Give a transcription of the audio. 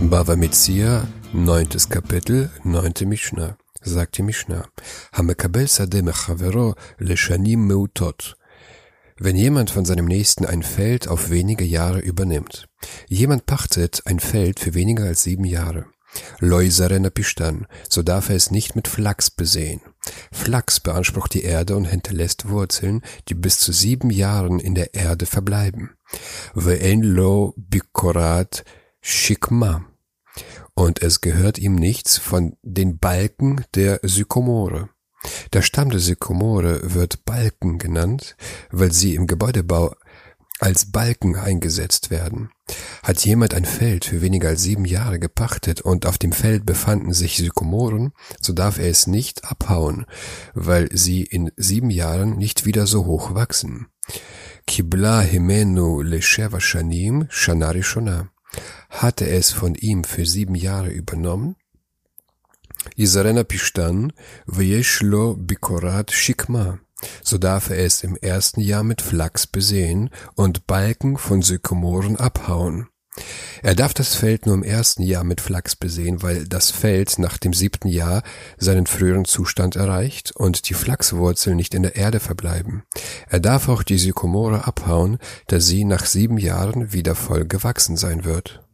Bava Metzia, neuntes Kapitel, neunte Mishnah, sagt die Mishnah. Hamekabel sadeh chavero leshanim meutot. Wenn jemand von seinem Nächsten ein Feld auf wenige Jahre übernimmt. Jemand pachtet ein Feld für weniger als sieben Jahre. Loisarena Pistan, so darf er es nicht mit Flachs besehen. Flachs beansprucht die Erde und hinterlässt Wurzeln, die bis zu sieben Jahren in der Erde verbleiben. Ve'en bikorat Shikma. Und es gehört ihm nichts von den Balken der Sykomore. Der Stamm der Sykomore wird Balken genannt, weil sie im Gebäudebau als Balken eingesetzt werden. Hat jemand ein Feld für weniger als sieben Jahre gepachtet und auf dem Feld befanden sich Sykomoren, so darf er es nicht abhauen, weil sie in sieben Jahren nicht wieder so hoch wachsen. Kibla himenu lesheva shanim shanari shona hatte es von ihm für sieben Jahre übernommen. Yisarena Pishtan V'yeshlo Bikorat Shikma. So darf er es im ersten Jahr mit Flachs besehen und Balken von Sykomoren abhauen. Er darf das Feld nur im ersten Jahr mit Flachs besehen, weil das Feld nach dem siebten Jahr seinen früheren Zustand erreicht und die Flachswurzeln nicht in der Erde verbleiben. Er darf auch die Sykomore abhauen, da sie nach sieben Jahren wieder voll gewachsen sein wird.